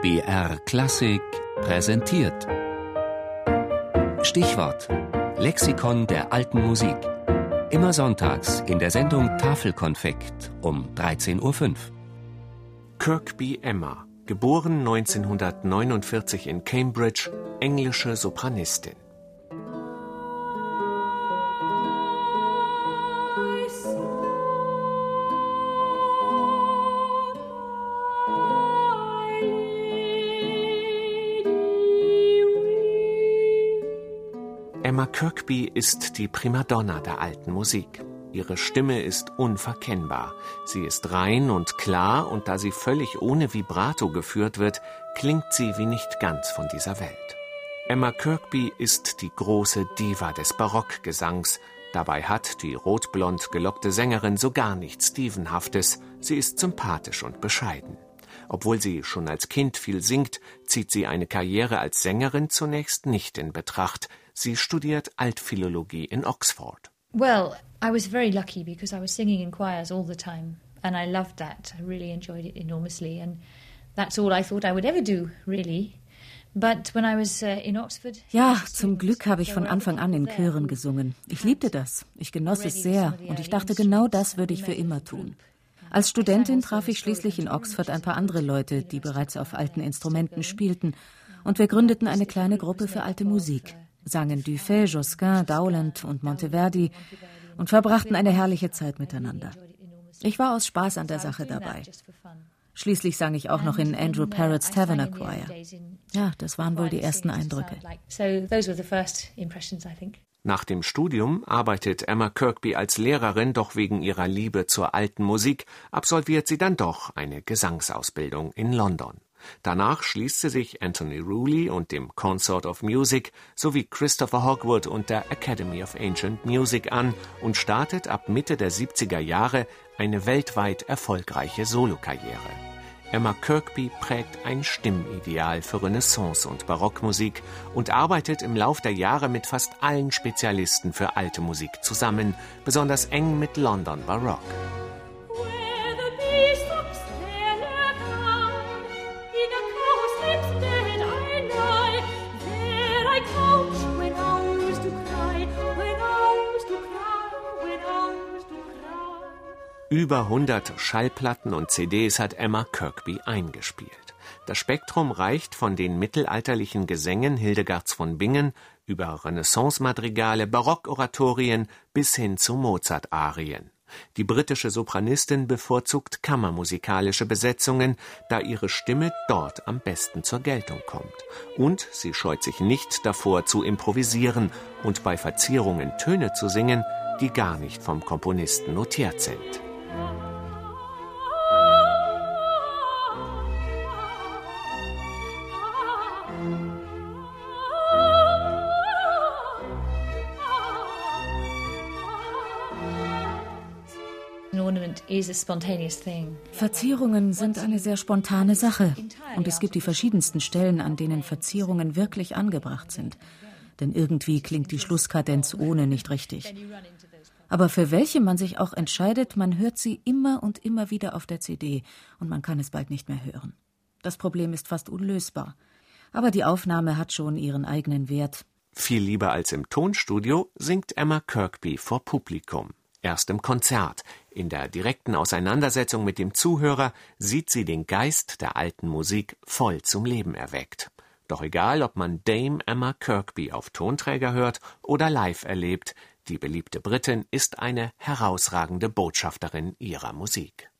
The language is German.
BR Klassik präsentiert. Stichwort: Lexikon der alten Musik. Immer sonntags in der Sendung Tafelkonfekt um 13.05 Uhr. Kirkby Emma, geboren 1949 in Cambridge, englische Sopranistin. Emma Kirkby ist die Primadonna der alten Musik. Ihre Stimme ist unverkennbar. Sie ist rein und klar, und da sie völlig ohne Vibrato geführt wird, klingt sie wie nicht ganz von dieser Welt. Emma Kirkby ist die große Diva des Barockgesangs. Dabei hat die rotblond gelockte Sängerin so gar nichts Stevenhaftes. Sie ist sympathisch und bescheiden. Obwohl sie schon als Kind viel singt, zieht sie eine Karriere als Sängerin zunächst nicht in Betracht. Sie studiert Altphilologie in Oxford. Well, I was very lucky because I was singing in choirs all the time and I loved that. I really enjoyed it enormously and that's all I thought I would ever do, really. Uh, ja, zum Glück habe ich von Anfang an in Chören gesungen. Ich liebte das. Ich genoss es sehr und ich dachte, genau das würde ich für immer tun. Als Studentin traf ich schließlich in Oxford ein paar andere Leute, die bereits auf alten Instrumenten spielten, und wir gründeten eine kleine Gruppe für alte Musik, sangen Dufay, Josquin, Dowland und Monteverdi und verbrachten eine herrliche Zeit miteinander. Ich war aus Spaß an der Sache dabei. Schließlich sang ich auch noch in Andrew Parrott's Taverner Choir. Ja, das waren wohl die ersten Eindrücke. Nach dem Studium arbeitet Emma Kirkby als Lehrerin, doch wegen ihrer Liebe zur alten Musik absolviert sie dann doch eine Gesangsausbildung in London. Danach schließt sie sich Anthony Rooley und dem Consort of Music sowie Christopher Hogwood und der Academy of Ancient Music an und startet ab Mitte der 70er Jahre eine weltweit erfolgreiche Solokarriere. Emma Kirkby prägt ein Stimmideal für Renaissance- und Barockmusik und arbeitet im Lauf der Jahre mit fast allen Spezialisten für alte Musik zusammen, besonders eng mit London Baroque. Über 100 Schallplatten und CDs hat Emma Kirkby eingespielt. Das Spektrum reicht von den mittelalterlichen Gesängen Hildegards von Bingen über Renaissance-Madrigale, Barockoratorien bis hin zu Mozart-Arien. Die britische Sopranistin bevorzugt kammermusikalische Besetzungen, da ihre Stimme dort am besten zur Geltung kommt. Und sie scheut sich nicht davor zu improvisieren und bei Verzierungen Töne zu singen, die gar nicht vom Komponisten notiert sind. Verzierungen sind eine sehr spontane Sache. Und es gibt die verschiedensten Stellen, an denen Verzierungen wirklich angebracht sind. Denn irgendwie klingt die Schlusskadenz ohne nicht richtig. Aber für welche man sich auch entscheidet, man hört sie immer und immer wieder auf der CD und man kann es bald nicht mehr hören. Das Problem ist fast unlösbar. Aber die Aufnahme hat schon ihren eigenen Wert. Viel lieber als im Tonstudio singt Emma Kirkby vor Publikum. Erst im Konzert, in der direkten Auseinandersetzung mit dem Zuhörer, sieht sie den Geist der alten Musik voll zum Leben erweckt. Doch egal, ob man Dame Emma Kirkby auf Tonträger hört oder live erlebt, die beliebte Britin ist eine herausragende Botschafterin ihrer Musik.